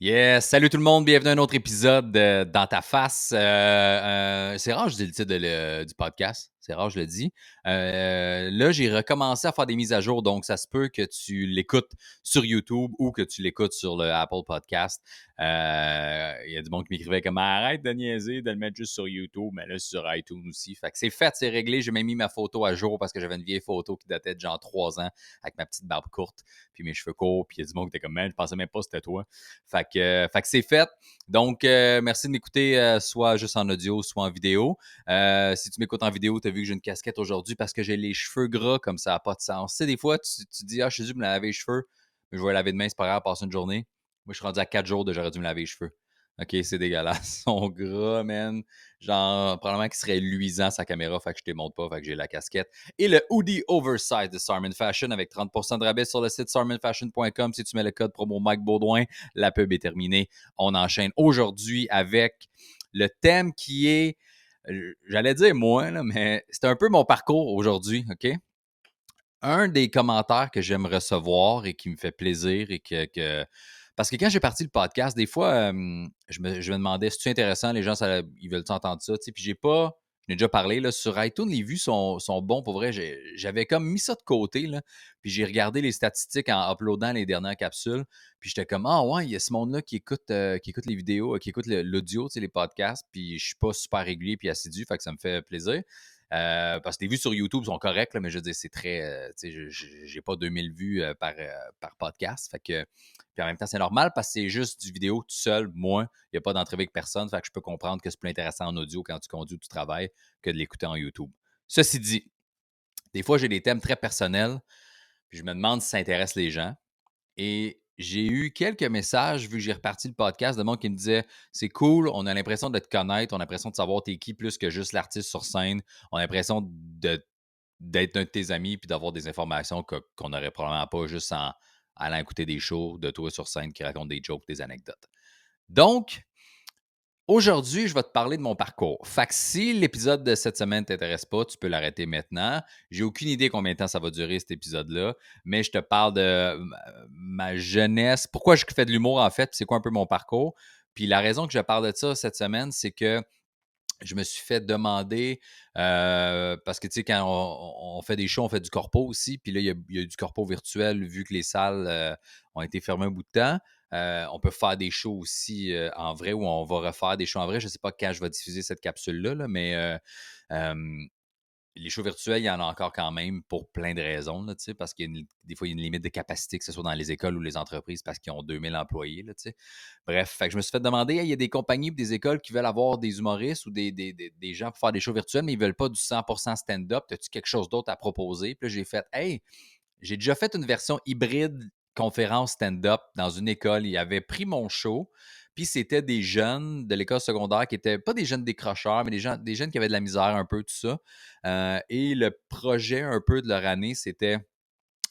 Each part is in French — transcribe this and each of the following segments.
Yes! Salut tout le monde, bienvenue à un autre épisode de Dans ta face. Euh, euh, c'est rare, je dis le titre de le- du podcast. C'est rare, je le dis. Euh, là, j'ai recommencé à faire des mises à jour, donc ça se peut que tu l'écoutes sur YouTube ou que tu l'écoutes sur le Apple Podcast. Euh, Il y a du monde qui m'écrivait comme arrête de niaiser, de le mettre juste sur YouTube, mais là sur iTunes aussi. Fait que c'est fait, c'est réglé. J'ai même mis ma photo à jour parce que j'avais une vieille photo qui datait de genre trois ans avec ma petite barbe courte, puis mes cheveux courts, puis il y a du monde qui était comme man, je pensais même pas c'était toi. Fait que, euh, fait que c'est fait. Donc, merci de m'écouter soit juste en audio, soit en vidéo. Si tu m'écoutes en vidéo, tu vu que j'ai une casquette aujourd'hui parce que j'ai les cheveux gras comme ça n'a pas de sens. Tu sais, des fois, tu, tu dis, ah, suis dû me laver les cheveux, mais je vais laver demain, c'est pas grave, passer une journée. Moi, je suis rendu à quatre jours de j'aurais dû me laver les cheveux. OK, c'est dégueulasse. Ils sont gras, man. Genre, probablement qu'il serait luisant sa caméra, fait que je te montre pas, fait que j'ai la casquette. Et le hoodie oversize de Sarman Fashion avec 30% de rabais sur le site sarmanfashion.com si tu mets le code promo Mike Baudouin. La pub est terminée. On enchaîne aujourd'hui avec le thème qui est, j'allais dire moi, mais c'est un peu mon parcours aujourd'hui, OK? Un des commentaires que j'aime recevoir et qui me fait plaisir et que, parce que quand j'ai parti le podcast, des fois, je, me, je me demandais si c'est intéressant, les gens, ça- ils veulent entendre ça, tu sais, puis j'ai pas, je n'ai déjà parlé, là, sur iTunes, les vues sont, sont bons, pour vrai, j'avais comme mis ça de côté, puis j'ai regardé les statistiques en uploadant les dernières capsules, puis j'étais comme, ah ouais, il y a ce monde-là qui écoute, euh, qui écoute les vidéos, euh, qui écoute l'audio, les podcasts, puis je suis pas super régulier puis assidu, fait que ça me fait plaisir. Euh, parce que les vues sur YouTube sont correctes, mais je veux dire, c'est très. euh, tu sais, j'ai pas 2000 vues euh, par, par podcast. Fait que, puis en même temps, c'est normal parce que c'est juste du vidéo tout seul, moi. Il n'y a pas d'entrée avec personne. Fait que je peux comprendre que c'est plus intéressant en audio quand tu conduis ou tu travailles que de l'écouter en YouTube. Ceci dit, des fois, j'ai des thèmes très personnels. Puis je me demande si ça intéresse les gens. Et j'ai eu quelques messages, vu que j'ai reparti le podcast, de monde qui me disait C'est cool, on a l'impression de te connaître, on a l'impression de savoir t'es qui plus que juste l'artiste sur scène. On a l'impression d'être un de tes amis puis d'avoir des informations qu'on n'aurait probablement pas juste en allant écouter des shows de toi sur scène qui racontent des jokes, des anecdotes. Donc, Aujourd'hui, je vais te parler de mon parcours. Fait que si l'épisode de cette semaine ne t'intéresse pas, tu peux l'arrêter maintenant. J'ai aucune idée combien de temps ça va durer cet épisode-là, mais je te parle de ma- jeunesse. Pourquoi je fais de l'humour en fait, c'est quoi un peu mon parcours. Puis la raison que je parle de ça cette semaine, c'est que je me suis fait demander, euh, parce que tu sais, quand on, fait des shows, on fait du corpo aussi, puis là, il y a, il y a eu du corpo virtuel vu que les salles euh, ont été fermées un bout de temps. Euh, on peut faire des shows aussi euh, en vrai ou on va refaire des shows en vrai. Je ne sais pas quand je vais diffuser cette capsule-là, là, mais euh, les shows virtuels, il y en a encore quand même pour plein de raisons, parce qu'il y a une- des fois, une limite de capacité, que ce soit dans les écoles ou les entreprises, parce qu'ils ont 2000 employés. Bref, je me suis fait demander, il y a des compagnies ou des écoles qui veulent avoir des humoristes ou des, gens pour faire des shows virtuels, mais ils veulent pas du 100% stand-up. As-tu quelque chose d'autre à proposer? Puis j'ai fait, hey, j'ai déjà fait une version hybride conférence stand-up dans une école. Ils avaient pris mon show, puis c'était des jeunes de l'école secondaire qui étaient pas des jeunes décrocheurs, mais des jeunes qui avaient de la misère un peu, tout ça. Euh, et le projet un peu de leur année, c'était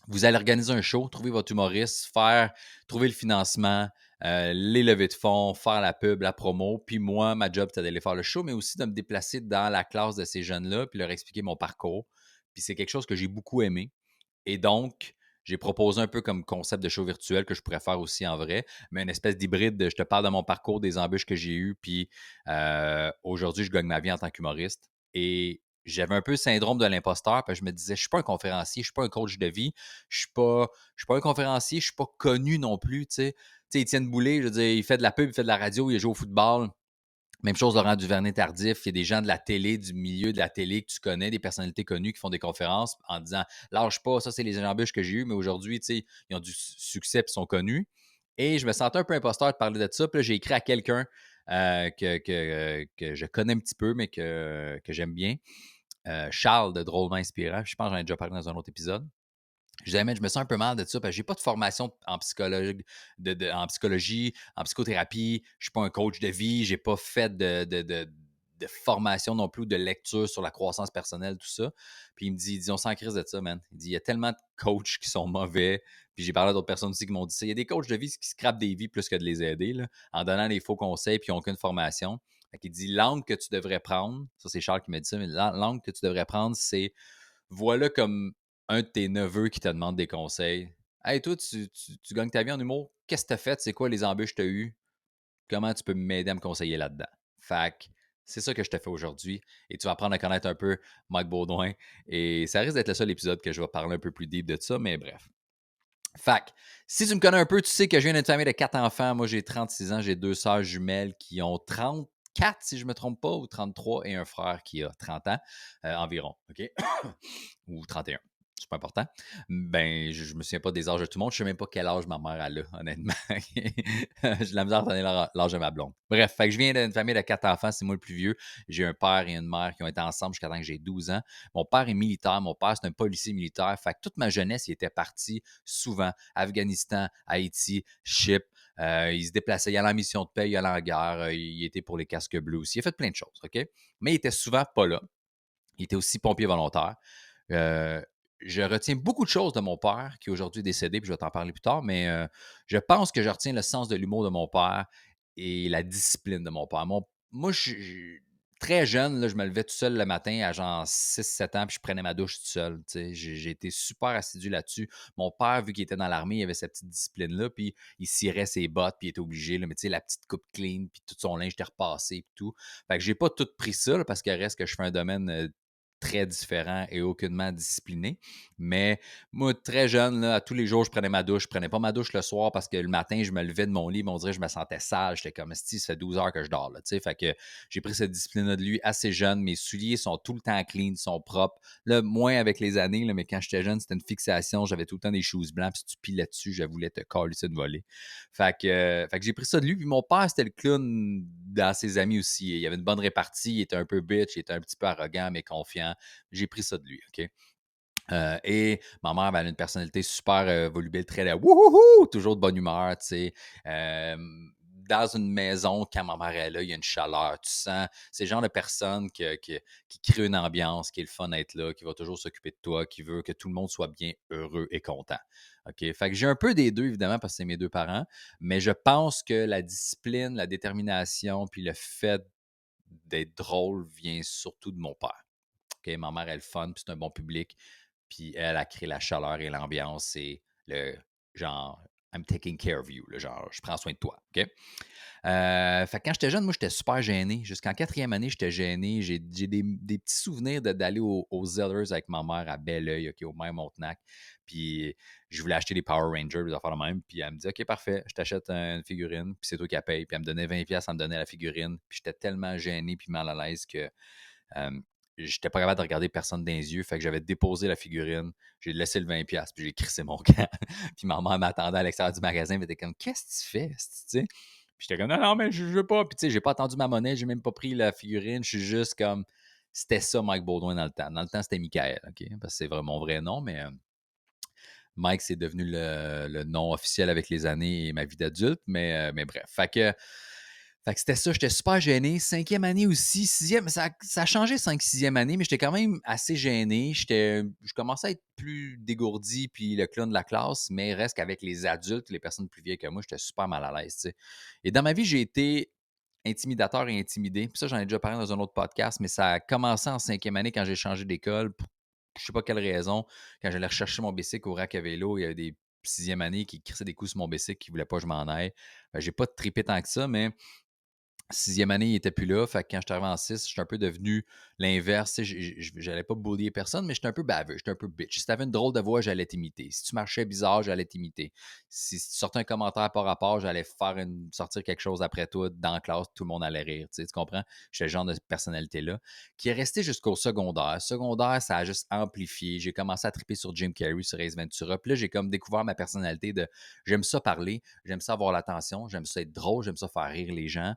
vous allez organiser un show, trouver votre humoriste, faire, trouver le financement, euh, les levées de fonds, faire la pub, la promo. Puis moi, ma job, c'était d'aller faire le show, mais aussi de me déplacer dans la classe de ces jeunes-là, puis leur expliquer mon parcours. Puis c'est quelque chose que j'ai beaucoup aimé. Et donc, j'ai proposé un peu comme concept de show virtuel que je pourrais faire aussi en vrai, mais une espèce d'hybride. de Je te parle de mon parcours, des embûches que j'ai eues, puis euh, aujourd'hui, je gagne ma vie en tant qu'humoriste. Et j'avais un peu le syndrome de l'imposteur, puis je me disais, je suis pas un conférencier, je suis pas un coach de vie, je suis suis pas un conférencier, je suis pas connu non plus, tu sais. Tu sais, Étienne Boulay, je veux dire, il fait de la pub, il fait de la radio, il joue au football. Même chose, Laurent Duvernay-Tardif. Il y a des gens de la télé, du milieu de la télé que tu connais, des personnalités connues qui font des conférences en disant Lâche pas, ça, c'est les embûches que j'ai eues, mais aujourd'hui, ils ont du succès et sont connus. Et je me sentais un peu imposteur de parler de ça. Puis j'ai écrit à quelqu'un euh, que, je connais un petit peu, mais que, que j'aime bien. Euh, Charles de Drôlement Inspirant. Je pense que j'en ai déjà parlé dans un autre épisode. Je disais, mais je me sens un peu mal de ça parce que j'ai pas de formation en psychologie, en psychologie, en psychothérapie. Je suis pas un coach de vie. J'ai pas fait de, formation non plus, de lecture sur la croissance personnelle, tout ça. Puis il me dit, il dit on crise de ça, man. Il dit, il y a tellement de coachs qui sont mauvais. Puis j'ai parlé à d'autres personnes aussi qui m'ont dit ça. Il y a des coachs de vie qui scrapent des vies plus que de les aider, en donnant des faux conseils puis ils n'ont aucune formation. Qu'il dit, l'angle que tu devrais prendre, ça c'est Charles qui m'a dit ça, mais l'angle que tu devrais prendre, c'est voilà comme un de tes neveux qui te demande des conseils Hey, toi, tu, gagnes ta vie en humour. Qu'est-ce que tu as fait? C'est quoi les embûches que tu as eues? Comment tu peux m'aider à me conseiller là-dedans? Fait c'est ça que je te fais aujourd'hui. Et tu vas apprendre à connaître un peu Mike Baudouin. Et ça risque d'être le seul épisode que je vais parler un peu plus deep de ça, mais bref. Fac, si tu me connais un peu, tu sais que j'ai une famille de quatre enfants. Moi, j'ai 36 ans, j'ai deux sœurs jumelles qui ont 34, si je ne me trompe pas, ou 33, et un frère qui a 30 ans euh, environ, OK? ou 31 c'est pas important. Ben, je, me souviens pas des âges de tout le monde. Je sais même pas quel âge ma mère a là, honnêtement. J'ai la misère à l'âge de ma blonde. Bref, je viens d'une famille de quatre enfants, c'est moi le plus vieux. J'ai un père et une mère qui ont été ensemble jusqu'à temps que j'ai 12 ans. Mon père est militaire, mon père c'est un policier militaire. Fait que toute ma jeunesse, il était parti souvent. Afghanistan, Haïti, Chypre. Euh, il se déplaçait, il allait en mission de paix, il allait en guerre, euh, il était pour les casques bleus aussi. Il a fait plein de choses, OK? Mais il était souvent pas là. Il était aussi pompier volontaire. Euh, je retiens beaucoup de choses de mon père, qui est aujourd'hui décédé, puis je vais t'en parler plus tard, mais je pense que je retiens le sens de l'humour de mon père et la discipline de mon père. moi, je, très jeune, là, je me levais tout seul le matin à genre 6-7 ans, puis je prenais ma douche tout seul. J'ai été super assidu là-dessus. Mon père, vu qu'il était dans l'armée, il avait cette petite discipline-là, puis il cirait ses bottes, puis il était obligé, là, mais tu sais, la petite coupe clean, puis tout son linge était repassé, puis tout. Fait que j'ai pas tout pris ça, parce qu'il reste que je fais un domaine très différent et aucunement discipliné. Mais moi, très jeune, à tous les jours, je prenais ma douche. Je prenais pas ma douche le soir parce que le matin, je me levais de mon lit, on dirait que je me sentais sale. J'étais comme, si ça fait 12 heures que je dors. Fait que j'ai pris cette discipline-là de lui assez jeune. Mes souliers sont tout le temps clean, sont propres. Là, moins avec les années, mais quand j'étais jeune, c'était une fixation. J'avais tout le temps des shoes blancs. Puis si tu pilais dessus, je voulais te coller ça de voler. Que, fait que j'ai pris ça de lui. Puis mon père, c'était le clown dans ses amis aussi. Il avait une bonne répartie. Il était un peu bitch. Il était un petit peu arrogant, mais confiant. J'ai pris ça de lui, OK? Euh, et ma mère avait une personnalité super euh, volubile, très wouhou, toujours de bonne humeur, tu sais. dans une maison, quand ma mère est là, il y a une chaleur. Tu sens, c'est le genre de personne qui, qui, crée une ambiance, qui est le fun d'être là, qui va toujours s'occuper de toi, qui veut que tout le monde soit bien heureux et content. OK? Fait que j'ai un peu des deux, évidemment, parce que c'est mes deux parents, mais je pense que la discipline, la détermination, puis le fait d'être drôle vient surtout de mon père ma mère, elle fun, puis c'est un bon public. Puis elle a créé la chaleur et l'ambiance. C'est le genre, I'm taking care of you. Le genre, je prends soin de toi. OK? Euh, fait quand j'étais jeune, moi, j'étais super gêné. Jusqu'en quatrième année, j'étais gêné. J'ai des, petits souvenirs d'aller aux, Zellers avec ma mère à Belleuil, OK, au même Montenac. Puis je voulais acheter des Power Rangers, des affaires de même. Puis elle me dit, OK, parfait, je t'achète une figurine. Puis c'est toi qui la. Puis elle me donnait 20$, elle me donnait la figurine. Puis j'étais tellement gêné puis mal à l'aise que euh, j'étais pas capable de regarder personne dans les yeux. Fait que j'avais déposé la figurine, j'ai laissé le 20$, puis j'ai crissé mon camp. puis ma mère m'attendait à l'extérieur du magasin, elle était comme Qu'est-ce que tu fais? Puis j'étais comme Non, non, mais je veux pas. Puis tu sais, j'ai pas attendu ma monnaie, j'ai même pas pris la figurine. Je suis juste comme C'était ça, Mike Baudouin, dans le temps. Dans le temps, c'était Michael, OK? Parce que c'est vraiment mon vrai nom, mais. Euh, Mike, c'est devenu le, nom officiel avec les années et ma vie d'adulte, mais, euh, mais bref. Fait que fait que c'était ça, j'étais super gêné. Cinquième année aussi, sixième, ça, ça a changé cinq, sixième année, mais j'étais quand même assez gêné. J'étais, je commençais à être plus dégourdi, puis le clown de la classe, mais reste qu'avec les adultes, les personnes plus vieilles que moi, j'étais super mal à l'aise. Et dans ma vie, j'ai été intimidateur et intimidé. Puis ça, j'en ai déjà parlé dans un autre podcast, mais ça a commencé en cinquième année quand j'ai changé d'école. Pour, je sais pas quelle raison. Quand j'allais rechercher mon bicycle au rack à vélo, il y avait des sixième année qui crissaient des coups sur mon bicycle, qui voulaient pas que je m'en aille. j'ai pas trippé tant que ça, mais Sixième année, il n'était plus là. Fait que quand je suis arrivé en six, je suis un peu devenu l'inverse. J'allais pas boulier personne, mais j'étais un peu baveux, j'étais un peu bitch. Si tu avais une drôle de voix, j'allais t'imiter. Si tu marchais bizarre, j'allais t'imiter. Si, tu sortais un commentaire par rapport, j'allais faire une, sortir quelque chose après toi dans la classe, tout le monde allait rire. Tu, comprends? J'étais le genre de personnalité-là qui est resté jusqu'au secondaire. Secondaire, ça a juste amplifié. J'ai commencé à triper sur Jim Carrey, sur Ace Ventura. Puis là, j'ai comme découvert ma personnalité de j'aime ça parler, j'aime ça avoir l'attention, j'aime ça être drôle, j'aime ça faire rire les gens.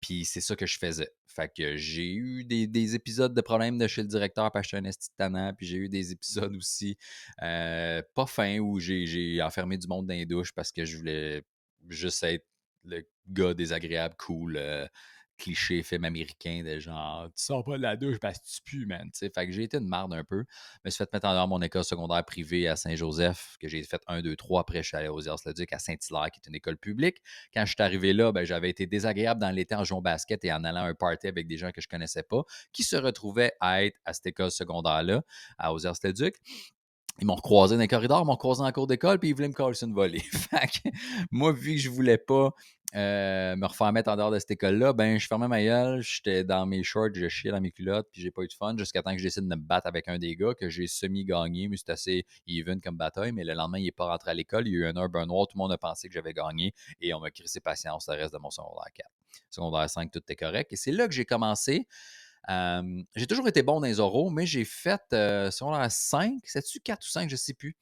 Puis c'est ça que je faisais. Fait que j'ai eu des, épisodes de problèmes de chez le directeur parce que un esti puis j'ai eu des épisodes aussi pas fins où j'ai enfermé du monde dans les douches parce que je voulais juste être le gars désagréable, cool, cliché film américain de genre tu sors pas de la douche parce que tu pues, man. Fait que j'ai été une marde un peu. Je me suis fait mettre en dehors mon école secondaire privée à Saint-Joseph, que j'ai fait 1, 2, 3. Après, je suis allé aux Duc à Saint-Hilaire, qui est une école publique. Quand je suis arrivé là, ben, j'avais été désagréable dans l'été en jouant basket et en allant à un party avec des gens que je connaissais pas, qui se retrouvaient à être à cette école secondaire-là, à aux Duc. ils m'ont recroisé dans les corridors, m'ont croisé dans la cour d'école, puis ils voulaient me coller une volée. moi, vu que je voulais pas euh, me refaire mettre en dehors de cette école-là, ben, je fermais ma gueule, j'étais dans mes shorts, je chiais dans mes culottes, puis j'ai pas eu de fun jusqu'à temps que je décide de me battre avec un des gars que j'ai semi-gagné, mais c'était assez even comme bataille. Mais le lendemain, il est pas rentré à l'école, il y a eu un heure noir, tout le monde a pensé que j'avais gagné et on m'a crissé patience le reste de mon secondaire 4. Secondaire 5, tout était correct. Et c'est là que j'ai commencé. j'ai toujours été bon dans les oraux, mais j'ai fait euh, secondaire 5, c'est-tu 4 ou 5, je sais plus.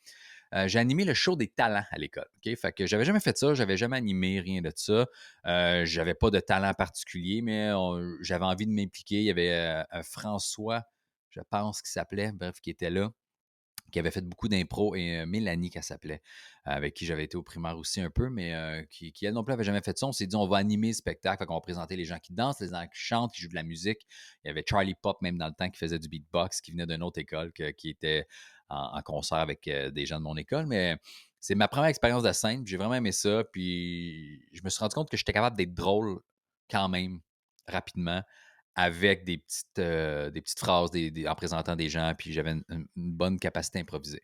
Euh, j'ai animé le show des talents à l'école. OK? Fait que j'avais jamais fait ça, j'avais jamais animé rien de ça. Euh, j'avais pas de talent particulier, mais j'avais envie de m'impliquer. Il y avait euh, un François, je pense, qui s'appelait, bref, qui était là qui avait fait beaucoup d'impro, et Mélanie, qui s'appelait, avec qui j'avais été au primaire aussi un peu, mais qui, elle non plus n'avait jamais fait ça. On s'est dit, on va animer le spectacle, on va présenter les gens qui dansent, les gens qui chantent, qui jouent de la musique. Il y avait Charlie Pop, même dans le temps, qui faisait du beatbox, qui venait d'une autre école, qui était en, concert avec euh, des gens de mon école, mais c'est ma première expérience de scène. J'ai vraiment aimé ça. Puis je me suis rendu compte que j'étais capable d'être drôle quand même rapidement avec des petites, euh, des petites phrases en présentant des gens. Puis j'avais une, bonne capacité à improviser.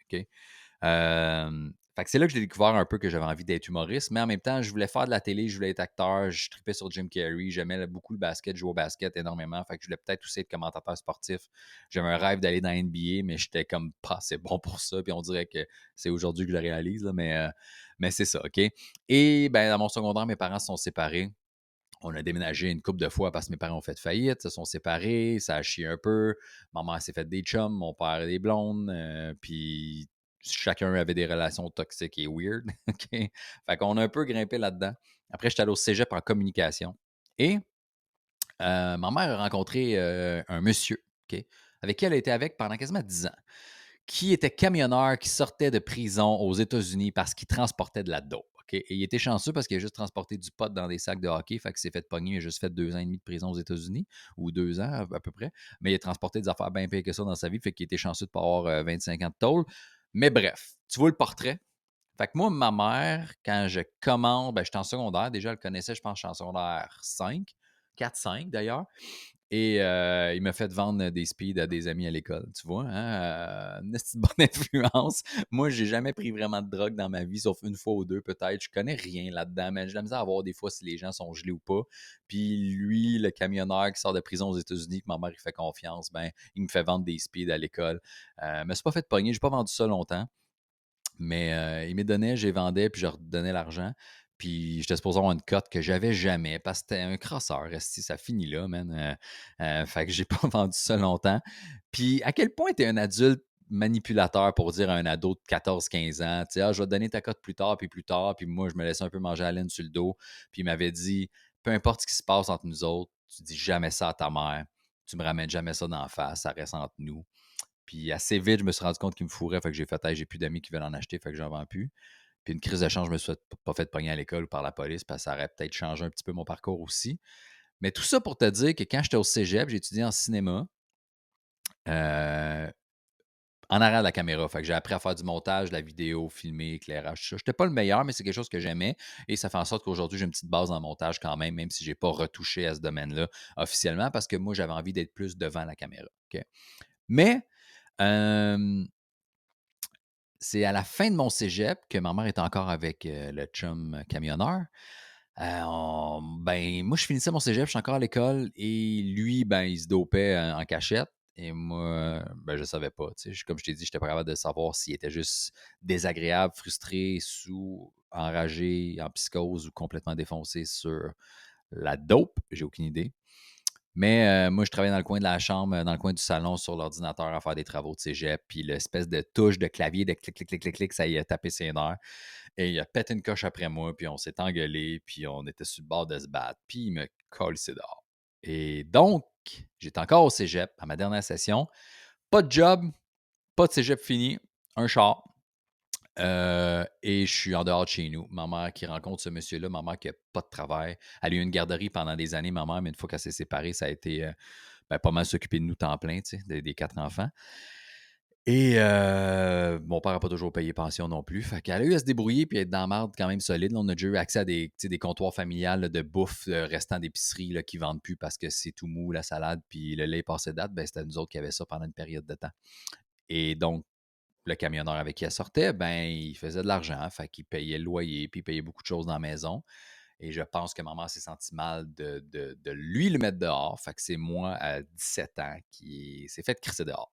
Euh, fait que c'est là que j'ai découvert un peu que j'avais envie d'être humoriste, mais en même temps, je voulais faire de la télé, je voulais être acteur, je tripais sur Jim Carrey, j'aimais beaucoup le basket, jouer au basket énormément, fait que je voulais peut-être aussi être commentateur sportif. J'avais un rêve d'aller dans NBA, mais j'étais comme pas assez bon pour ça, puis on dirait que c'est aujourd'hui que je le réalise, mais, euh, mais c'est ça, OK? Et ben, dans mon secondaire, mes parents se sont séparés. On a déménagé une couple de fois parce que mes parents ont fait faillite, se sont séparés, ça a chié un peu. Maman s'est fait des chums, mon père des blondes, euh, puis chacun avait des relations toxiques et weird. Fait qu'on a un peu grimpé là-dedans. Après, j'étais allé au cégep en communication. Et euh, ma mère a rencontré euh, un monsieur avec qui elle été avec pendant quasiment 10 ans, qui était camionneur, qui sortait de prison aux États-Unis parce qu'il transportait de la dope. Et il était chanceux parce qu'il a juste transporté du pot dans des sacs de hockey. Fait qu'il s'est fait pogner. Il a juste fait deux ans et demi de prison aux États-Unis, ou deux ans à, peu près. Mais il a transporté des affaires bien pires que ça dans sa vie. Fait qu'il était chanceux de pas avoir 25 euh, ans de tôle. Mais bref, tu vois le portrait. Fait que moi, ma mère, quand je commande, ben, j'étais en secondaire, déjà, elle connaissait, je pense, je suis en secondaire 5, 4-5 d'ailleurs. Et il m'a fait vendre des speeds à des amis à l'école, tu vois. Hein? une bonne influence. Moi, j'ai jamais pris vraiment de drogue dans ma vie, sauf une fois ou deux peut-être. Je connais rien là-dedans, mais j'ai la misère à voir des fois si les gens sont gelés ou pas. Puis lui, le camionneur qui sort de prison aux États-Unis, que ma mère fait confiance, ben, il me fait vendre des speeds à l'école. Euh, mais c'est pas fait de pogner, j'ai pas vendu ça longtemps. Mais il me donnait, j'ai vendais, puis je redonnais l'argent. Puis j'étais supposé avoir une cote que j'avais jamais parce que c'était un crosseur. Ça finit là, man. Euh, euh, fait que j'ai pas vendu ça longtemps. Puis à quel point tu es un adulte manipulateur pour dire à un ado de 14-15 ans, tu sais, ah, je vais te donner ta cote plus tard, puis plus tard. Puis moi, je me laissais un peu manger à laine sur le dos. Puis il m'avait dit, peu importe ce qui se passe entre nous autres, tu dis jamais ça à ta mère. Tu me ramènes jamais ça d'en face, ça reste entre nous. Puis assez vite, je me suis rendu compte qu'il me fourrait, fait que j'ai fait, j'ai plus d'amis qui veulent en acheter, fait que j'en vends plus. Puis une crise de change, je me suis pas fait pogner à l'école ou par la police, parce que ça aurait peut-être changé un petit peu mon parcours aussi. Mais tout ça pour te dire que quand j'étais au cégep, j'ai étudié en cinéma. Euh, en arrière de la caméra. Fait que j'ai appris à faire du montage, de la vidéo, filmer, éclairage, tout ça. J'étais pas le meilleur, mais c'est quelque chose que j'aimais. Et ça fait en sorte qu'aujourd'hui, j'ai une petite base en montage quand même, même si j'ai pas retouché à ce domaine-là officiellement, parce que moi, j'avais envie d'être plus devant la caméra. Mais c'est à la fin de mon cégep que ma mère était encore avec le chum camionneur. ben, moi, je finissais mon cégep, je suis encore à l'école et lui, ben, il se dopait en cachette. Et moi, ben, je savais pas. Comme je t'ai dit, je n'étais pas capable de savoir s'il était juste désagréable, frustré, sous, enragé, en psychose ou complètement défoncé sur la dope. J'ai aucune idée. Mais euh, moi, je travaillais dans le coin de la chambre, dans le coin du salon, sur l'ordinateur à faire des travaux de cégep. Puis l'espèce de touche de clavier de clic, clic, clic, clic, clic, ça y a tapé ses nerfs. Et il a pété une coche après moi, puis on s'est engueulé, puis on était sur le bord de se battre. Puis il me colle dehors. Et donc, j'étais encore au cégep à ma dernière session. Pas de job, pas de cégep fini, un char. Euh, et je suis en dehors de chez nous. Ma mère qui rencontre ce monsieur-là, ma mère qui n'a pas de travail. Elle a eu une garderie pendant des années, ma mère, mais une fois qu'elle s'est séparée, ça a été euh, ben, pas mal s'occuper de nous temps plein, des, quatre enfants. Et euh, mon père n'a pas toujours payé pension non plus. Fait qu'elle a eu à se débrouiller puis être dans la marde quand même solide. on a déjà eu accès à des, des comptoirs familiales de bouffe restant d'épicerie qui ne vendent plus parce que c'est tout mou, la salade, puis le lait passé date. Ben, c'était nous autres qui avions ça pendant une période de temps. Et donc, le camionneur avec qui elle sortait, ben, il faisait de l'argent, fait qu'il payait le loyer, puis il payait beaucoup de choses dans la maison. Et je pense que maman s'est senti mal de, lui le mettre dehors. Fait que c'est moi, à 17 ans, qui s'est fait crisser dehors.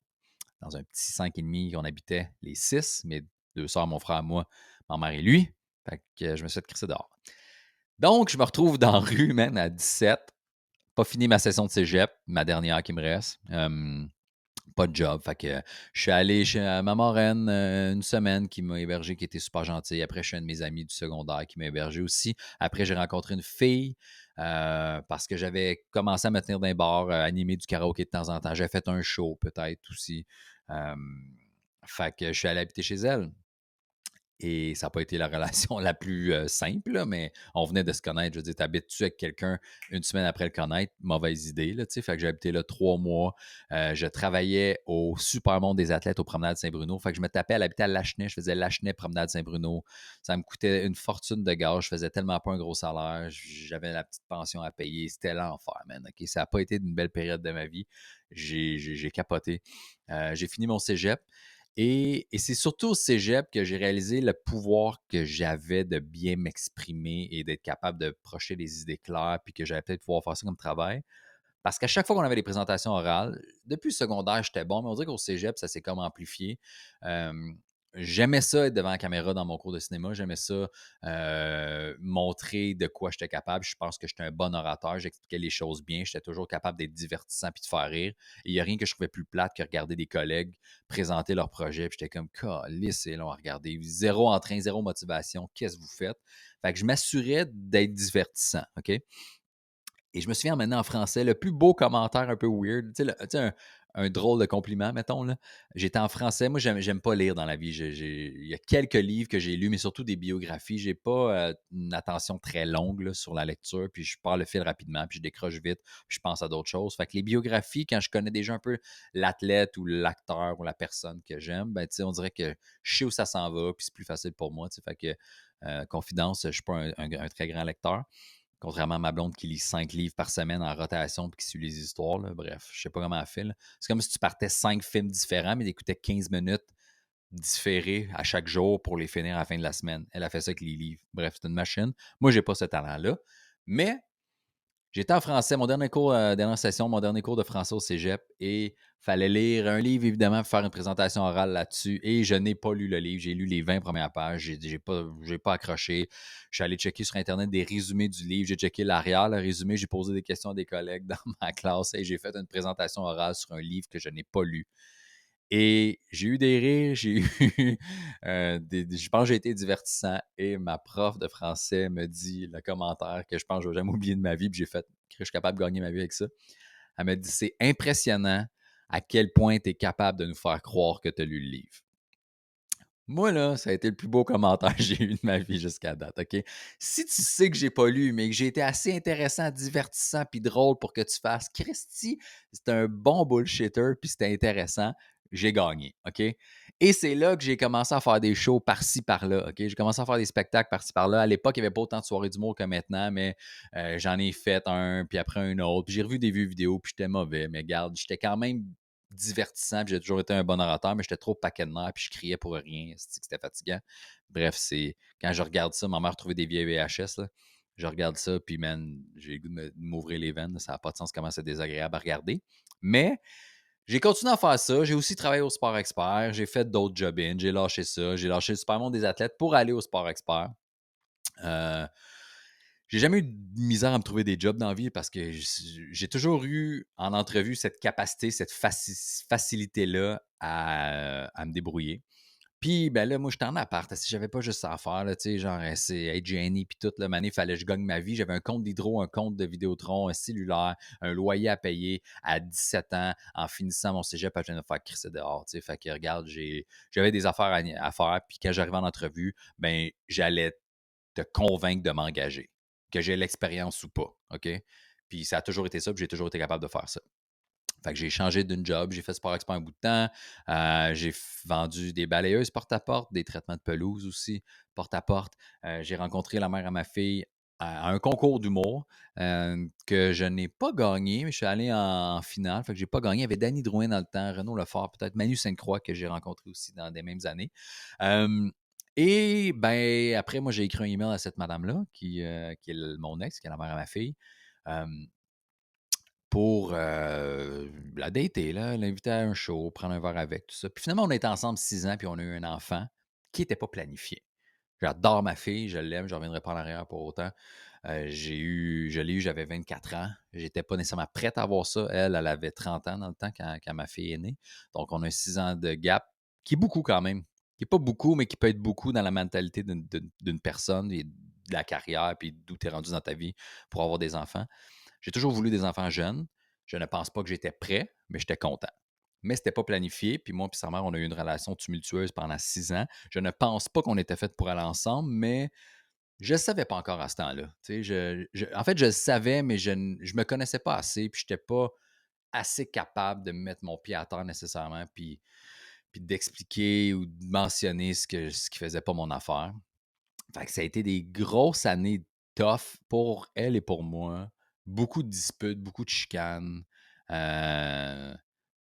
Dans un petit 5,5 qu'on habitait les six, mes deux soeurs, mon frère, moi, ma mère et lui. Fait que je me suis fait crisser dehors. Donc, je me retrouve dans la rue, même à 17. Pas fini ma session de cégep, ma dernière qui me reste pas de job. Fait que je suis allé chez ma marraine euh, une semaine qui m'a hébergé, qui était super gentille. Après, je suis un de mes amis du secondaire qui m'a hébergé aussi. Après, j'ai rencontré une fille euh, parce que j'avais commencé à me tenir d'un bar, euh, animer du karaoké de temps en temps. J'ai fait un show peut-être aussi. que je suis allé habiter chez elle. Et ça n'a pas été la relation la plus simple, mais on venait de se connaître. Je veux dire, t'habites-tu avec quelqu'un une semaine après le connaître? Mauvaise idée, là, tu sais. Fait que j'ai habité là trois mois. je travaillais au Super Monde des athlètes au Promenade Saint-Bruno. Fait que je me tapais à l'habitat à Lachenay. Je faisais Lachenay, Promenade Saint-Bruno. Ça me coûtait une fortune de gaz. Je faisais tellement pas un gros salaire. J'avais la petite pension à payer. C'était l'enfer, man. Ça n'a pas été une belle période de ma vie. J'ai capoté. j'ai fini mon cégep. Et, c'est surtout au cégep que j'ai réalisé le pouvoir que j'avais de bien m'exprimer et d'être capable de projeter des idées claires, puis que j'allais peut-être pouvoir faire ça comme travail. Parce qu'à chaque fois qu'on avait des présentations orales, depuis le secondaire, j'étais bon, mais on dirait qu'au cégep, ça s'est comme amplifié. J'aimais ça être devant la caméra dans mon cours de cinéma. J'aimais ça euh, montrer de quoi j'étais capable. Je pense que j'étais un bon orateur. J'expliquais les choses bien. J'étais toujours capable d'être divertissant puis de faire rire. il n'y a rien que je trouvais plus plate que regarder des collègues présenter leur projet. Puis j'étais comme, c'est long à regarder. Zéro entrain, zéro motivation. Qu'est-ce que vous faites? Fait que je m'assurais d'être divertissant. OK? Et je me souviens maintenant en français, le plus beau commentaire un peu weird, tu sais, un, un drôle de compliment, mettons. J'étais en français. Moi, j'aime, pas lire dans la vie. il y a quelques livres que j'ai lus, mais surtout des biographies. J'ai pas euh, une attention très longue sur la lecture, puis je pars le fil rapidement, puis je décroche vite, puis je pense à d'autres choses. Fait les biographies, quand je connais déjà un peu l'athlète ou l'acteur ou la personne que j'aime, ben, on dirait que je sais où ça s'en va, puis c'est plus facile pour moi. Fait que, euh, confidence, je suis pas un très grand lecteur. Contrairement à ma blonde qui lit cinq livres par semaine en rotation et qui suit les histoires. Bref, je sais pas comment elle fait. C'est comme si tu partais cinq films différents, mais t'écoutais 15 minutes différées à chaque jour pour les finir à la fin de la semaine. Elle a fait ça avec les livres. Bref, c'est une machine. Moi, j'ai pas ce talent-là. Mais J'étais en français, mon dernier cours, euh, dernière session, mon dernier cours de français au cégep, et fallait lire un livre, évidemment, pour faire une présentation orale là-dessus. Et je n'ai pas lu le livre. J'ai lu les 20 premières pages. J'ai, j'ai pas, pas accroché. Je suis allé checker sur Internet des résumés du livre. J'ai checké l'arrière, le résumé. J'ai posé des questions à des collègues dans ma classe et j'ai fait une présentation orale sur un livre que je n'ai pas lu. Et j'ai eu des rires, j'ai eu euh, des, je pense que j'ai été divertissant. Et ma prof de français me dit le commentaire que je pense que je vais jamais oublier de ma vie, puis j'ai fait que je suis capable de gagner ma vie avec ça. Elle m'a dit c'est impressionnant à quel point tu es capable de nous faire croire que tu as lu le livre. Moi, là, ça a été le plus beau commentaire que j'ai eu de ma vie jusqu'à date, OK? Si tu sais que j'ai pas lu, mais que j'ai été assez intéressant, divertissant puis drôle pour que tu fasses Christy, c'est un bon bullshitter puis c'était intéressant, j'ai gagné, OK? Et c'est là que j'ai commencé à faire des shows par-ci, par-là, OK? J'ai commencé à faire des spectacles par-ci, par-là. À l'époque, il n'y avait pas autant de soirées d'humour que maintenant, mais euh, j'en ai fait un, puis après un autre. Puis j'ai revu des vues vidéo, puis j'étais mauvais. Mais garde, j'étais quand même divertissant, puis j'ai toujours été un bon orateur, mais j'étais trop paquet de nerfs, puis je criais pour rien. C'était fatigant. Bref, c'est quand je regarde ça, ma mère trouvait des vieilles VHS, là. Je regarde ça, puis man, j'ai le goût de m'ouvrir les veines. Ça n'a pas de sens comment c'est désagréable à regarder. Mais j'ai continué à faire ça. J'ai aussi travaillé au Sport Expert. J'ai fait d'autres job J'ai lâché ça. J'ai lâché le Supermonde des athlètes pour aller au Sport Expert. Euh, j'ai jamais eu de misère à me trouver des jobs dans la vie parce que j'ai toujours eu en entrevue cette capacité, cette facilité-là à, me débrouiller. Puis, ben là, moi, j'étais en appart. Si j'avais pas juste ça à faire, tu sais, genre, c'est être puis toute la manée, il fallait que je gagne ma vie. J'avais un compte d'hydro, un compte de Vidéotron, un cellulaire, un loyer à payer à 17 ans en finissant mon cégep, viens de faire crisser dehors, tu sais. Fait que, regarde, j'avais des affaires à, faire. Puis, quand j'arrivais en entrevue, ben, j'allais te convaincre de m'engager, que j'ai l'expérience ou pas, OK? Puis, ça a toujours été ça, puis j'ai toujours été capable de faire ça. Fait que j'ai changé d'une job, j'ai fait Sport Expert un bout de temps. Euh, j'ai vendu des balayeuses porte-à-porte, des traitements de pelouse aussi porte-à-porte. Euh, j'ai rencontré la mère à ma fille à un concours d'humour euh, que je n'ai pas gagné, mais je suis allé en, finale. Fait que j'ai pas gagné. Il y avait Danny Drouin dans le temps, Renaud Lefort, peut-être Manu Sainte-Croix que j'ai rencontré aussi dans des mêmes années. et ben après, moi, j'ai écrit un email à cette madame-là, qui, qui est mon ex, qui est la mère à ma fille pour la dater, l'inviter à un show, prendre un verre avec, tout ça. Puis finalement, on été ensemble six ans, puis on a eu un enfant qui n'était pas planifié. J'adore ma fille, je l'aime, je ne reviendrai pas en arrière pour autant. j'ai eu, je l'ai eu, j'avais 24 ans. J'étais pas nécessairement prête à avoir ça. Elle, elle avait 30 ans dans le temps quand, ma fille est née. Donc, on a six ans de gap, qui est beaucoup quand même. Qui n'est pas beaucoup, mais qui peut être beaucoup dans la mentalité d'une personne et de la carrière, puis d'où tu es rendu dans ta vie pour avoir des enfants. J'ai toujours voulu des enfants jeunes. Je ne pense pas que j'étais prêt, mais j'étais content. Mais ce n'était pas planifié. Puis moi et sa mère, on a eu une relation tumultueuse pendant six ans. Je ne pense pas qu'on était fait pour aller ensemble, mais je ne savais pas encore à ce temps-là. en fait, je le savais, mais je ne me connaissais pas assez. Puis je n'étais pas assez capable de mettre mon pied à terre nécessairement, puis, puis d'expliquer ou de mentionner ce, que, ce qui ne faisait pas mon affaire. Fait que ça a été des grosses années tough pour elle et pour moi beaucoup de disputes, beaucoup de chicanes. Euh,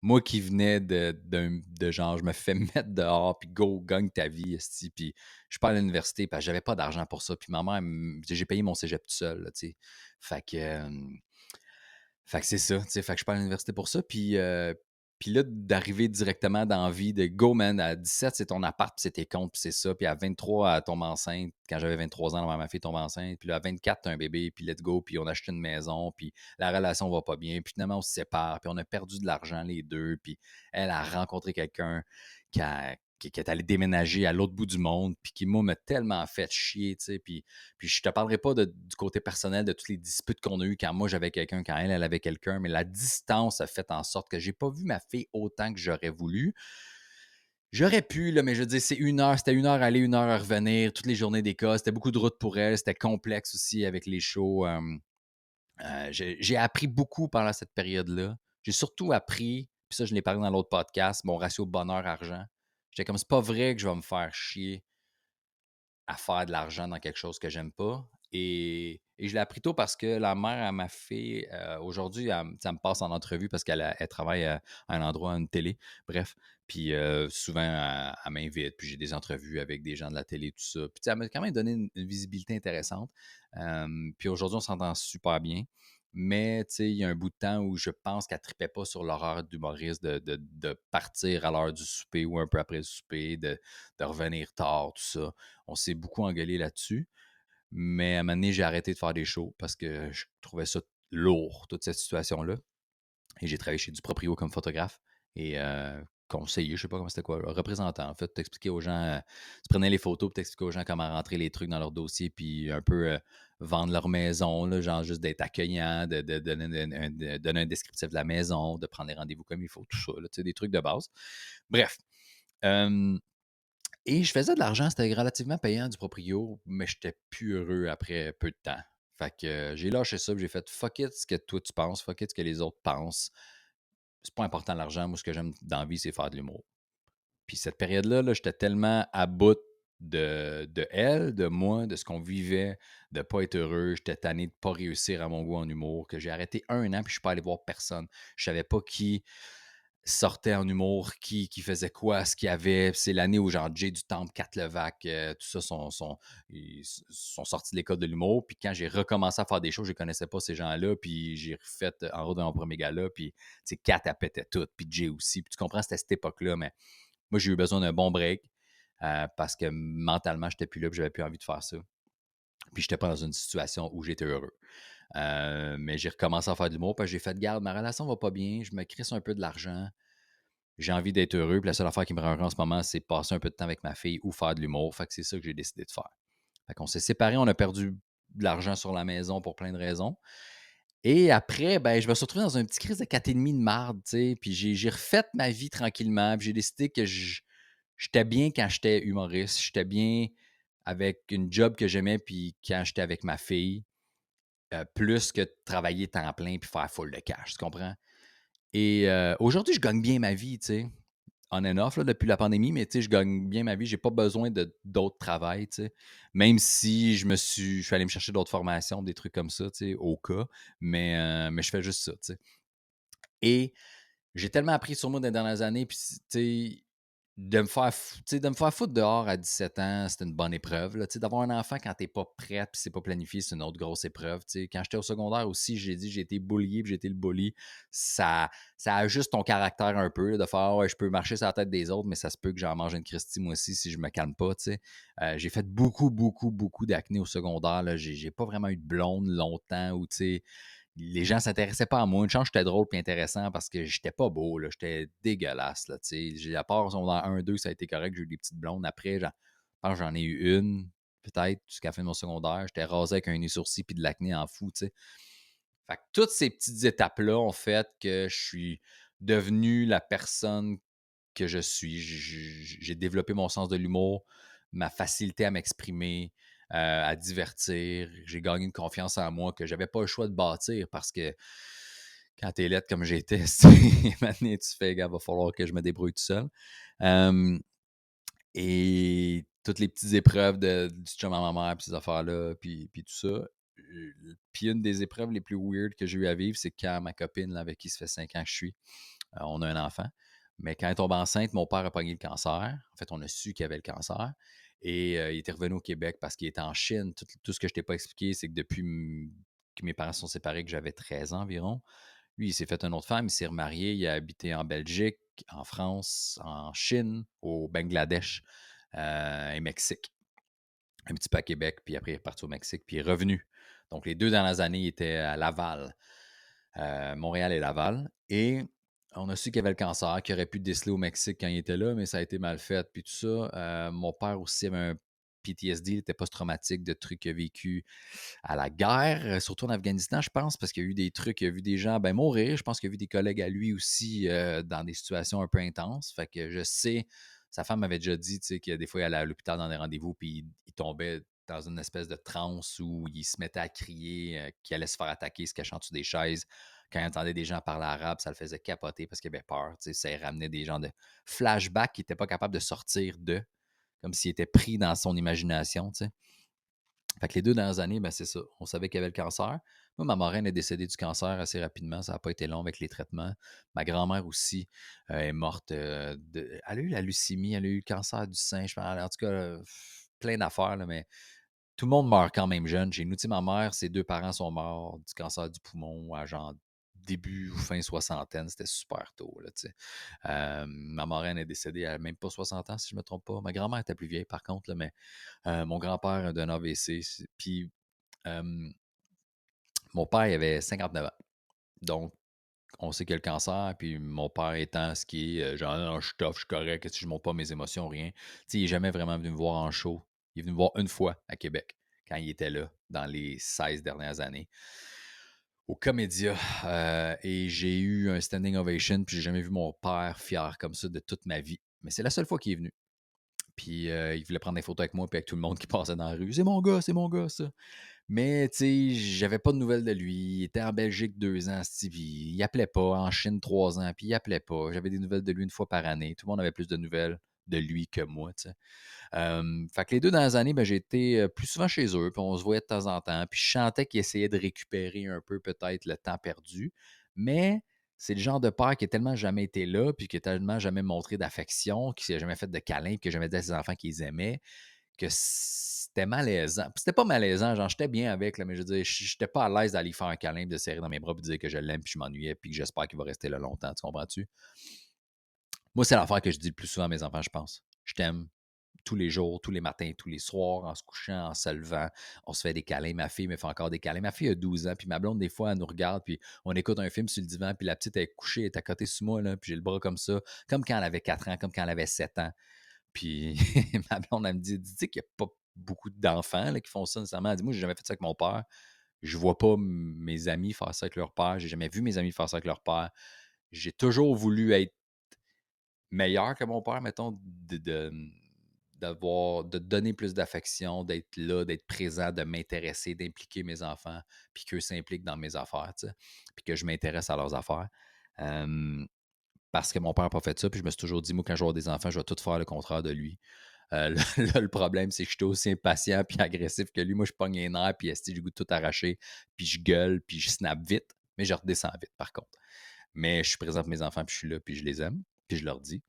moi qui venais de, de, genre, je me fais mettre dehors, puis go, gagne ta vie, puis je suis pas à l'université, parce que j'avais pas d'argent pour ça, puis ma mère, j'ai payé mon cégep tout seul, tu sais. Fait que, fait que c'est ça, tu sais, fait que je pas à l'université pour ça, puis, euh, puis là, d'arriver directement dans la vie de go, man, à 17, c'est ton appart, puis c'est tes comptes, puis c'est ça. Puis à 23, elle tombe enceinte. Quand j'avais 23 ans, ma fille tombe enceinte. Puis là, à 24, t'as un bébé, puis let's go. Puis on a acheté une maison, puis la relation va pas bien. Puis finalement, on se sépare, puis on a perdu de l'argent les deux. Puis elle a rencontré quelqu'un qui a, qui, est allé déménager à l'autre bout du monde, puis qui, m'a tellement fait chier, tu sais. Puis, puis je te parlerai pas du côté personnel de toutes les disputes qu'on a eues quand moi j'avais quelqu'un, quand elle, elle avait quelqu'un, mais la distance a fait en sorte que j'ai pas vu ma fille autant que j'aurais voulu. J'aurais pu, là, mais je dis, c'est une heure, c'était une heure aller, une heure à revenir, toutes les journées d'école, c'était beaucoup de route pour elle, c'était complexe aussi avec les shows. Euh, j'ai appris beaucoup pendant cette période-là. J'ai surtout appris, puis ça, je l'ai parlé dans l'autre podcast, mon ratio bonheur-argent. J'étais comme, c'est pas vrai que je vais me faire chier à faire de l'argent dans quelque chose que j'aime pas. Et, je l'ai appris tôt parce que la mère ma fille, euh, aujourd'hui, ça me passe en entrevue parce qu'elle travaille à, un endroit, à une télé. Bref. Puis euh, souvent, elle, m'invite, puis j'ai des entrevues avec des gens de la télé, tout ça. Puis elle m'a quand même donné une, visibilité intéressante. puis aujourd'hui, on s'entend super bien. Mais il y a un bout de temps où je pense qu'elle tripait pas sur l'horreur d'humoriste de, de, partir à l'heure du souper ou un peu après le souper, de, revenir tard, tout ça. On s'est beaucoup engueulé là-dessus. Mais à un moment donné, j'ai arrêté de faire des shows parce que je trouvais ça lourd, toute cette situation-là. Et j'ai travaillé chez du proprio comme photographe. Et euh, conseiller, je sais pas comment c'était quoi, représentant, en fait, t'expliquer aux gens, euh, tu prenais les photos, puis t'expliquer aux gens comment rentrer les trucs dans leur dossier, puis un peu euh, vendre leur maison, genre juste d'être accueillant, de, donner, un, descriptif de la maison, de prendre les rendez-vous comme il faut, tout ça, là, des trucs de base. Bref. et je faisais de l'argent, c'était relativement payant du proprio, mais j'étais plus heureux après peu de temps. Fait que j'ai lâché ça, j'ai fait fuck it ce que toi tu penses, fuck it ce que les autres pensent. C'est pas important l'argent, moi ce que j'aime dans la vie, c'est faire de l'humour. Puis cette période-là, -là, j'étais tellement à bout de, elle, de moi, de ce qu'on vivait, de pas être heureux. J'étais tanné de pas réussir à mon goût en humour, que j'ai arrêté un an puis je suis pas allé voir personne. Je savais pas qui sortait en humour, qui, qui faisait quoi, ce qu'il y avait. C'est l'année où genre Jay du Temple, Kat Levac, euh, tout ça sont, sont, sont sortis de l'école de l'humour. Puis quand j'ai recommencé à faire des choses, je ne connaissais pas ces gens-là. Puis j'ai refait en route de mon premier gala. Puis Kat, a pété tout. Puis Jay aussi. Puis tu comprends, c'était cette époque-là. Mais moi, j'ai eu besoin d'un bon break. Euh, parce que mentalement, je n'étais plus là, j'avais plus envie de faire ça. Puis je n'étais pas dans une situation où j'étais heureux. Euh, mais j'ai recommencé à faire de l'humour, parce j'ai fait de garde, ma relation va pas bien, je me crisse un peu de l'argent, j'ai envie d'être heureux, puis la seule affaire qui me rend en ce moment, c'est passer un peu de temps avec ma fille ou faire de l'humour. Fait que c'est ça que j'ai décidé de faire. Fait qu'on s'est séparés, on a perdu de l'argent sur la maison pour plein de raisons. Et après, ben, je me suis retrouvé dans un petit crise de 4,5 de marde, tu sais. Puis j'ai refait ma vie tranquillement. Puis j'ai décidé que j'étais bien quand j'étais humoriste, j'étais bien avec une job que j'aimais, puis quand j'étais avec ma fille, euh, plus que travailler temps plein puis faire full de cash, tu comprends? Et euh, aujourd'hui, je gagne bien ma vie, tu sais. on and off depuis la pandémie, mais je gagne bien ma vie. J'ai pas besoin d'autres travail, même si je me suis, je suis allé me chercher d'autres formations, des trucs comme ça, au cas, mais, euh, mais je fais juste ça. Et j'ai tellement appris sur moi dans les dernières années, puis de me faire de me faire foutre dehors à 17 ans, c'est une bonne épreuve. D'avoir un enfant quand t'es pas prêt puis c'est pas planifié, c'est une autre grosse épreuve. Quand j'étais au secondaire aussi, j'ai dit j'ai été bullié puis le bully. Ça, ça ajuste ton caractère un peu de faire je peux marcher sur la tête des autres, mais ça se peut que j'en mange une Christie moi aussi si je me calme pas. Euh, j'ai fait beaucoup, beaucoup, beaucoup d'acné au secondaire. J'ai pas vraiment eu de blonde longtemps ou tu sais les gens s'intéressaient pas à moi. Une chance, j'étais drôle et intéressant parce que j'étais pas beau, j'étais dégueulasse. Là, à part dans 1, 2, ça a été correct, j'ai eu des petites blondes. Après, j'en, j'en ai eu une, peut-être, jusqu'à la fin de mon secondaire. J'étais rasé avec un nez sourcil puis de l'acné en fou. Fait que toutes ces petites étapes-là ont fait que je suis devenu la personne que je suis. J'ai développé mon sens de l'humour, ma facilité à m'exprimer, euh, à divertir. J'ai gagné une confiance en moi que j'avais pas le choix de bâtir parce que quand tu es lettre comme j'étais, maintenant tu fais, gars, va falloir que je me débrouille tout seul. et toutes les petites épreuves de, du chum à ma mère, puis ces affaires-là, puis, tout ça. Puis une des épreuves les plus weird que j'ai eu à vivre, c'est quand ma copine, avec qui ça fait cinq ans que je suis, euh, on a un enfant. Mais quand elle tombe enceinte, mon père a pogné le cancer. En fait, on a su qu'il avait le cancer. Et il était revenu au Québec parce qu'il était en Chine. Tout, ce que je t'ai pas expliqué, c'est que depuis que mes parents sont séparés, que j'avais 13 ans environ, lui, il s'est fait une autre femme, il s'est remarié, il a habité en Belgique, en France, en Chine, au Bangladesh et Mexique. Un petit peu à Québec, puis après il est parti au Mexique, puis il est revenu. Donc les deux dernières années, il était à Laval, Montréal et Laval. Et on a su qu'il avait le cancer, qu'il aurait pu déceler au Mexique quand il était là, mais ça a été mal fait. Puis tout ça, euh, mon père aussi avait un PTSD, il était post-traumatique de trucs qu'il a vécu à la guerre, euh, surtout en Afghanistan, je pense, parce qu'il y a eu des trucs, il a vu des gens ben, mourir. Je pense qu'il a vu des collègues à lui aussi euh, dans des situations un peu intenses. Fait que je sais, sa femme m'avait déjà dit que des fois, il allait à l'hôpital dans des rendez-vous, puis il, tombait dans une espèce de transe où il se mettait à crier qu'il allait se faire attaquer, se cachant sous des chaises quand il entendait des gens parler arabe, ça le faisait capoter parce qu'il avait peur. Ça ramenait des gens de flashback qui n'étaient pas capables de sortir de, comme s'il était pris dans son imagination. Fait que les deux dernières années, ben c'est ça. On savait qu'il avait le cancer. Moi, ma marraine est décédée du cancer assez rapidement. Ça n'a pas été long avec les traitements. Ma grand-mère aussi euh, est morte. Euh, de... Elle a eu la leucémie, elle a eu le cancer du sein. Je en tout cas, plein d'affaires, mais tout le monde meurt quand même jeune. Chez nous, ma mère, ses deux parents sont morts du cancer du poumon à genre début ou fin soixantaine, c'était super tôt. Là, ma marraine est décédée à même pas 60 ans, si je ne me trompe pas. Ma grand-mère était plus vieille, par contre, mais mon grand-père d'un AVC. Puis mon père, il avait 59 ans. Donc, on sait qu'il a le cancer, puis mon père étant ce qui est, genre, je suis tough, je suis correct, si je ne montre pas mes émotions, rien. il n'est jamais vraiment venu me voir en show. Il est venu me voir une fois à Québec, quand il était là, dans les 16 dernières années au Comédia euh, et j'ai eu un standing ovation, puis j'ai jamais vu mon père fier comme ça de toute ma vie. Mais c'est la seule fois qu'il est venu. Puis euh, il voulait prendre des photos avec moi, puis avec tout le monde qui passait dans la rue. C'est mon gars, c'est mon gars, ça. Mais, tu sais, j'avais pas de nouvelles de lui. Il était en Belgique deux ans, Stevie. Il appelait pas. En Chine trois ans, puis il appelait pas. J'avais des nouvelles de lui une fois par année. Tout le monde avait plus de nouvelles de lui que moi, fait que les deux dernières années, ben, été plus souvent chez eux, puis on se voyait de temps en temps. Puis je chantais qu'ils essayaient de récupérer un peu peut-être le temps perdu. Mais c'est le genre de père qui a tellement jamais été là, puis qui a tellement jamais montré d'affection, qui n'a jamais fait de câlin, puis qui n'a jamais dit à ses enfants qu'ils aimaient, que c'était malaisant. C'était pas malaisant, genre j'étais bien avec, là, mais je veux dire, j'étais pas à l'aise d'aller faire un câlin, de serrer dans mes bras, puis de dire que je l'aime, puis je m'ennuyais, puis que j'espère qu'il va rester là longtemps. Tu comprends-tu? Moi, c'est l'affaire que je dis le plus souvent à mes enfants, je pense. Je t'aime, tous les jours, tous les matins, tous les soirs, en se couchant, en se levant. On se fait des câlins. Ma fille me fait encore des câlins. Ma fille a 12 ans, puis ma blonde, des fois, elle nous regarde, puis on écoute un film sur le divan, puis la petite est couchée, elle est à côté sous moi, là, puis j'ai le bras comme ça, comme quand elle avait 4 ans, comme quand elle avait 7 ans. Puis ma blonde, elle me dit, dis qu'il n'y a pas beaucoup d'enfants qui font ça nécessairement? Elle dit, moi, j'ai jamais fait ça avec mon père. Je vois pas mes amis faire ça avec leur père. J'ai jamais vu mes amis faire ça avec leur père. J'ai toujours voulu être meilleur que mon père, mettons, de d'avoir, de donner plus d'affection, d'être là, d'être présent, de m'intéresser, d'impliquer mes enfants, puis qu'eux s'impliquent dans mes affaires, puis que je m'intéresse à leurs affaires. parce que mon père n'a pas fait ça. Puis je me suis toujours dit, moi, quand je vais avoir des enfants, je vais tout faire le contraire de lui. Euh, là, le problème, c'est que je suis aussi impatient puis agressif que lui. Moi, je pogne les nerfs, puis j'ai goût de tout arracher, puis je gueule, puis je snap vite, mais je redescends vite, par contre. Mais je suis présent pour mes enfants, puis je suis là, puis je les aime, puis je leur dis.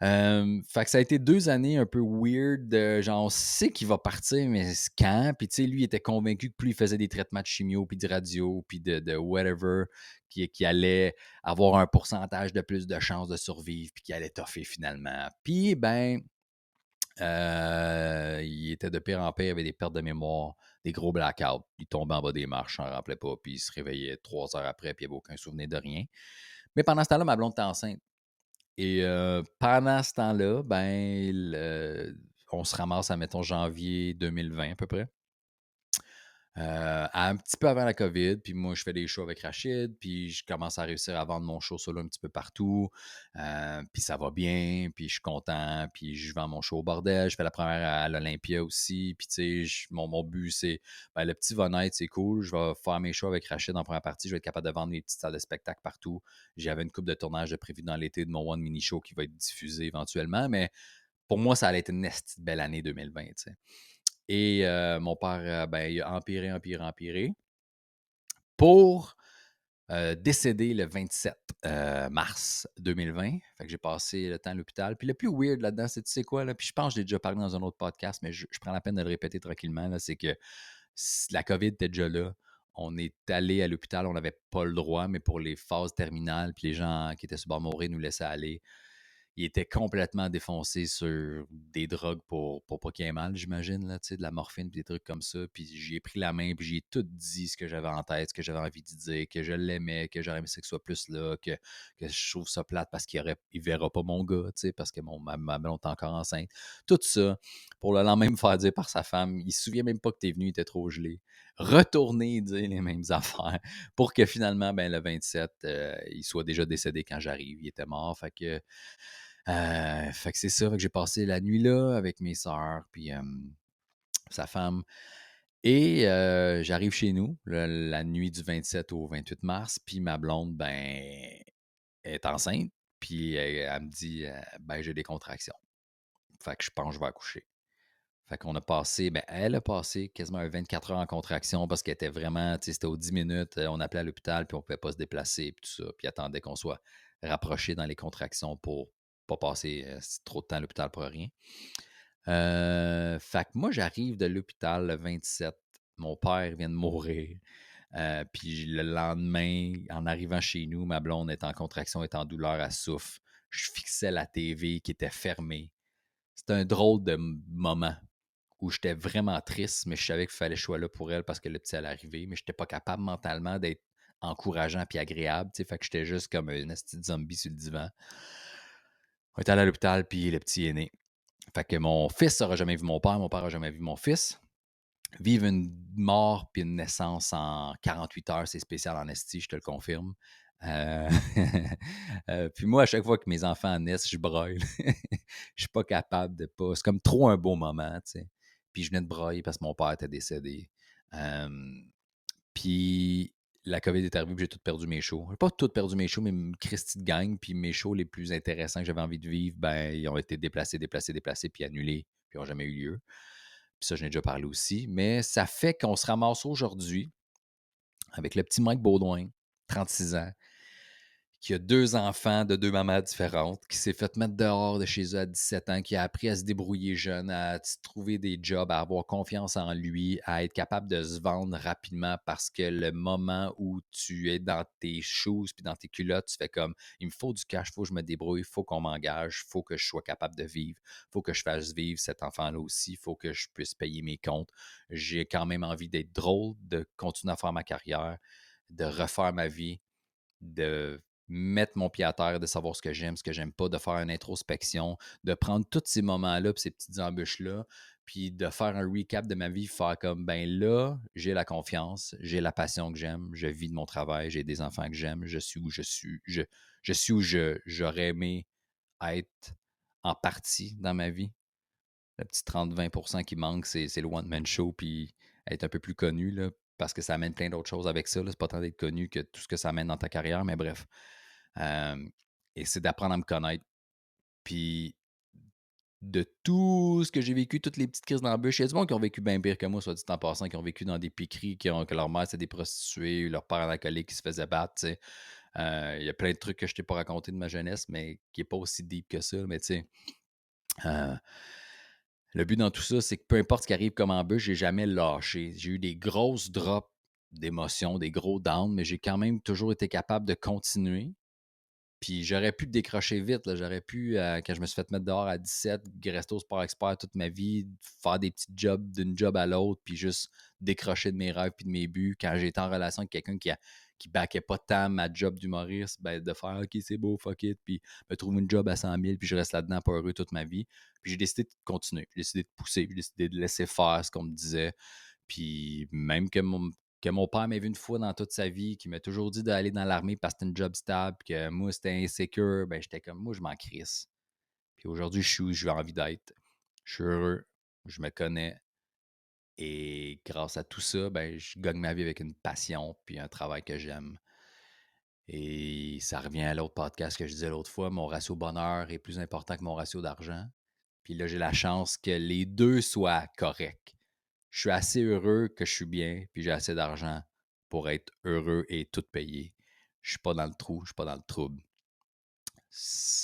Fait que ça a été deux années un peu weird. genre, on sait qu'il va partir, mais quand? Puis, tu sais, lui, il était convaincu que plus il faisait des traitements de chimio, puis de radio, puis de, whatever, qu'il allait avoir un pourcentage de plus de chances de survivre, puis qu'il allait toffer finalement. Puis, ben, euh, il était de pire en pire, il avait des pertes de mémoire, des gros blackouts. Il tombait en bas des marches, n'en rappelait pas, puis il se réveillait trois heures après, puis il n'avait aucun souvenir de rien. Mais pendant ce temps-là, ma blonde était enceinte. Et pendant ce temps-là, ben, on se ramasse à, mettons, janvier 2020 à peu près. Euh, un petit peu avant la COVID, puis moi, je fais des shows avec Rachid, puis je commence à réussir à vendre mon show solo un petit peu partout, euh, puis ça va bien, puis je suis content, puis je vends mon show au bordel, je fais la première à l'Olympia aussi, puis tu sais, mon, but, c'est, ben, le petit va naître, c'est cool, je vais faire mes shows avec Rachid en première partie, je vais être capable de vendre mes petites salles de spectacle partout. J'avais une coupe de tournage de prévu dans l'été de mon One Mini Show qui va être diffusé éventuellement, mais pour moi, ça allait être une belle année 2020, tu Et mon père, ben, il a empiré, empiré, empiré. Pour décéder le 27 mars 2020. Fait que j'ai passé le temps à l'hôpital. Puis le plus weird là-dedans, c'est tu sais quoi? Puis je pense que je l'ai déjà parlé dans un autre podcast, mais je, prends la peine de le répéter tranquillement, c'est que la COVID était déjà là. On est allé à l'hôpital, on n'avait pas le droit, mais pour les phases terminales, puis les gens qui étaient sur bord mourir nous laissaient aller il était complètement défoncé sur des drogues pour, pour pas qu'il ait mal, j'imagine, là, de la morphine, des trucs comme ça. Puis j'ai pris la main, puis j'ai tout dit ce que j'avais en tête, ce que j'avais envie de dire, que je l'aimais, que j'aurais aimé que ce soit plus là, que, que je trouve ça plate parce qu'il ne verra pas mon gars, parce que mon, ma, ma blonde est encore enceinte. Tout ça, pour le lendemain me faire dire par sa femme, il se souvient même pas que tu es venu, il était trop gelé. Retourner dire les mêmes affaires pour que finalement, ben, le 27, euh, il soit déjà décédé quand j'arrive. Il était mort. Fait que euh, fait que c'est ça, que j'ai passé la nuit là avec mes sœurs, puis sa femme. Et j'arrive chez nous la nuit du 27 au 28 mars, puis ma blonde, ben, est enceinte, puis elle, me dit, ben, j'ai des contractions. Fait que je pense que je vais accoucher. Fait qu'on a passé, ben, elle a passé quasiment 24 heures en contraction parce qu'elle était vraiment, tu sais, c'était aux 10 minutes, on appelait à l'hôpital, puis on pouvait pas se déplacer, puis tout ça, puis attendait qu'on soit rapproché dans les contractions pour pas passer trop de temps à l'hôpital pour rien. fait que moi, j'arrive de l'hôpital le 27. Mon père vient de mourir. puis le lendemain, en arrivant chez nous, ma blonde est en contraction, est en douleur, à souffle. Je fixais la TV qui était fermée. C'était un drôle de moment où j'étais vraiment triste, mais je savais qu'il fallait que là pour elle parce que le petit allait arriver, mais je n'étais pas capable mentalement d'être encourageant puis agréable. Fait que j'étais juste comme un zombie sur le divan. On est allé à l'hôpital, puis le petit est né. Fait que mon fils n'aura jamais vu mon père, mon père n'aura jamais vu mon fils. Vivre une mort puis une naissance en 48 heures, c'est spécial en esti, je te le confirme. Euh, euh, puis moi, à chaque fois que mes enfants naissent, je broille. je suis pas capable de pas. C'est comme trop un beau moment, tu sais. Puis je venais de broyer parce que mon père était décédé. puis la COVID est arrivée, j'ai tout perdu mes shows. Pas tout perdu mes shows, mais une Christie de gang, puis mes shows les plus intéressants que j'avais envie de vivre, ben, ils ont été déplacés, déplacés, déplacés, puis annulés, puis n'ont jamais eu lieu. Puis ça, j'en ai déjà parlé aussi. Mais ça fait qu'on se ramasse aujourd'hui avec le petit Mike Baudouin, 36 ans, qui a deux enfants de deux mamans différentes, qui s'est fait mettre dehors de chez eux à 17 ans, qui a appris à se débrouiller jeune, à trouver des jobs, à avoir confiance en lui, à être capable de se vendre rapidement parce que le moment où tu es dans tes shoes puis dans tes culottes, tu fais comme il me faut du cash, il faut que je me débrouille, il faut qu'on m'engage, il faut que je sois capable de vivre, il faut que je fasse vivre cet enfant-là aussi, il faut que je puisse payer mes comptes. J'ai quand même envie d'être drôle, de continuer à faire ma carrière, de refaire ma vie, de mettre mon pied à terre, de savoir ce que j'aime, ce que j'aime pas, de faire une introspection, de prendre tous ces moments-là, ces petites embûches-là, puis de faire un recap de ma vie, faire comme, ben là, j'ai la confiance, j'ai la passion que j'aime, je vis de mon travail, j'ai des enfants que j'aime, je suis où je suis, je, je suis où j'aurais aimé être en partie dans ma vie. Le petit 30-20% qui manque, c'est le one-man show, puis être un peu plus connu, là, parce que ça amène plein d'autres choses avec ça. C'est pas tant d'être connu que tout ce que ça amène dans ta carrière, mais bref Et c'est d'apprendre à me connaître. Puis de tout ce que j'ai vécu, toutes les petites crises d'embûches. Il y a du monde qui ont vécu bien pire que moi, soit dit en passant, qui ont vécu dans des piqueries, qui ont, que leur mère c'était des prostituées, leur père en alcoolique qui se faisait battre. Il y a plein de trucs que je t'ai pas raconté de ma jeunesse, mais qui n'est pas aussi deep que ça. Mais tu sais, le but dans tout ça, c'est que peu importe ce qui arrive comme embûche, j'ai jamais lâché. J'ai eu des grosses drops d'émotions, des gros downs, mais j'ai quand même toujours été capable de continuer. Puis j'aurais pu décrocher vite. J'aurais pu, euh, quand je me suis fait mettre dehors à 17, rester au sport expert toute ma vie, faire des petits jobs d'une job à l'autre, puis juste décrocher de mes rêves puis de mes buts. Quand j'étais en relation avec quelqu'un qui, a, qui backait pas tant ma job d'humoriste, ben, de faire OK, c'est beau, fuck it, puis me trouver une job à 100 000, puis je reste là-dedans pas heureux toute ma vie. Puis j'ai décidé de continuer. J'ai décidé de pousser, j'ai décidé de laisser faire ce qu'on me disait. Puis même que mon, que mon père m'ait vu une fois dans toute sa vie, qui m'a toujours dit d'aller dans l'armée parce que c'était une job stable, que moi c'était insécure, ben j'étais comme moi, je m'en crisse. Puis aujourd'hui, je suis où j'ai envie d'être. Je suis heureux, je me connais. Et grâce à tout ça, ben, je gagne ma vie avec une passion puis un travail que j'aime. Et ça revient à l'autre podcast que je disais l'autre fois, mon ratio bonheur est plus important que mon ratio d'argent. Puis là, j'ai la chance que les deux soient corrects je suis assez heureux que je suis bien, puis j'ai assez d'argent pour être heureux et tout payer. Je suis pas dans le trou, je suis pas dans le trouble.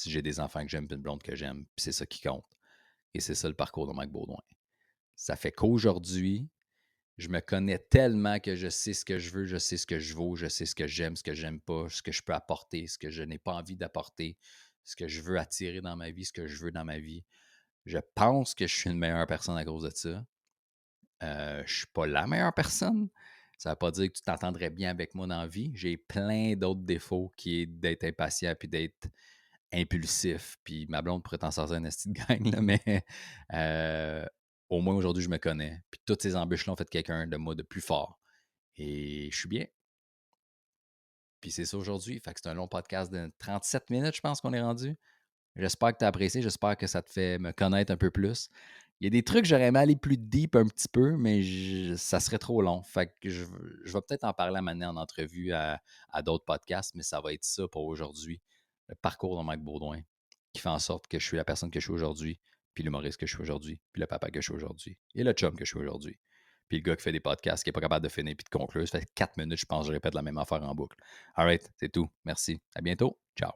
J'ai des enfants que j'aime, puis une blonde que j'aime, puis c'est ça qui compte. Et c'est ça le parcours de Mike Baudouin. Ça fait qu'aujourd'hui, je me connais tellement que je sais ce que je veux, je sais ce que je vaux, je sais ce que j'aime, ce que j'aime pas, ce que je peux apporter, ce que je n'ai pas envie d'apporter, ce que je veux attirer dans ma vie, ce que je veux dans ma vie. Je pense que je suis une meilleure personne à cause de ça. Euh, je ne suis pas la meilleure personne. Ça ne veut pas dire que tu t'entendrais bien avec moi dans la vie. J'ai plein d'autres défauts qui est d'être impatient puis d'être impulsif. Puis ma blonde pourrait t'en sortir un esti de gang, mais euh, au moins aujourd'hui, je me connais. Puis toutes ces embûches-là ont fait quelqu'un de moi de plus fort. Et je suis bien. Puis c'est ça aujourd'hui. Fait que c'est un long podcast de 37 minutes, je pense qu'on est rendu. J'espère que tu as apprécié. J'espère que ça te fait me connaître un peu plus. Il y a des trucs, j'aurais aimé aller plus deep un petit peu, mais ça serait trop long. Fait que je, vais peut-être en parler à ma en entrevue à, d'autres podcasts, mais ça va être ça pour aujourd'hui. Le parcours de Mike Baudouin qui fait en sorte que je suis la personne que je suis aujourd'hui, puis l'humoriste que je suis aujourd'hui, puis le papa que je suis aujourd'hui, et le chum que je suis aujourd'hui. Puis le gars qui fait des podcasts, qui n'est pas capable de finir puis de conclure. Ça fait quatre minutes, je pense, je répète la même affaire en boucle. All right, c'est tout. Merci. À bientôt. Ciao.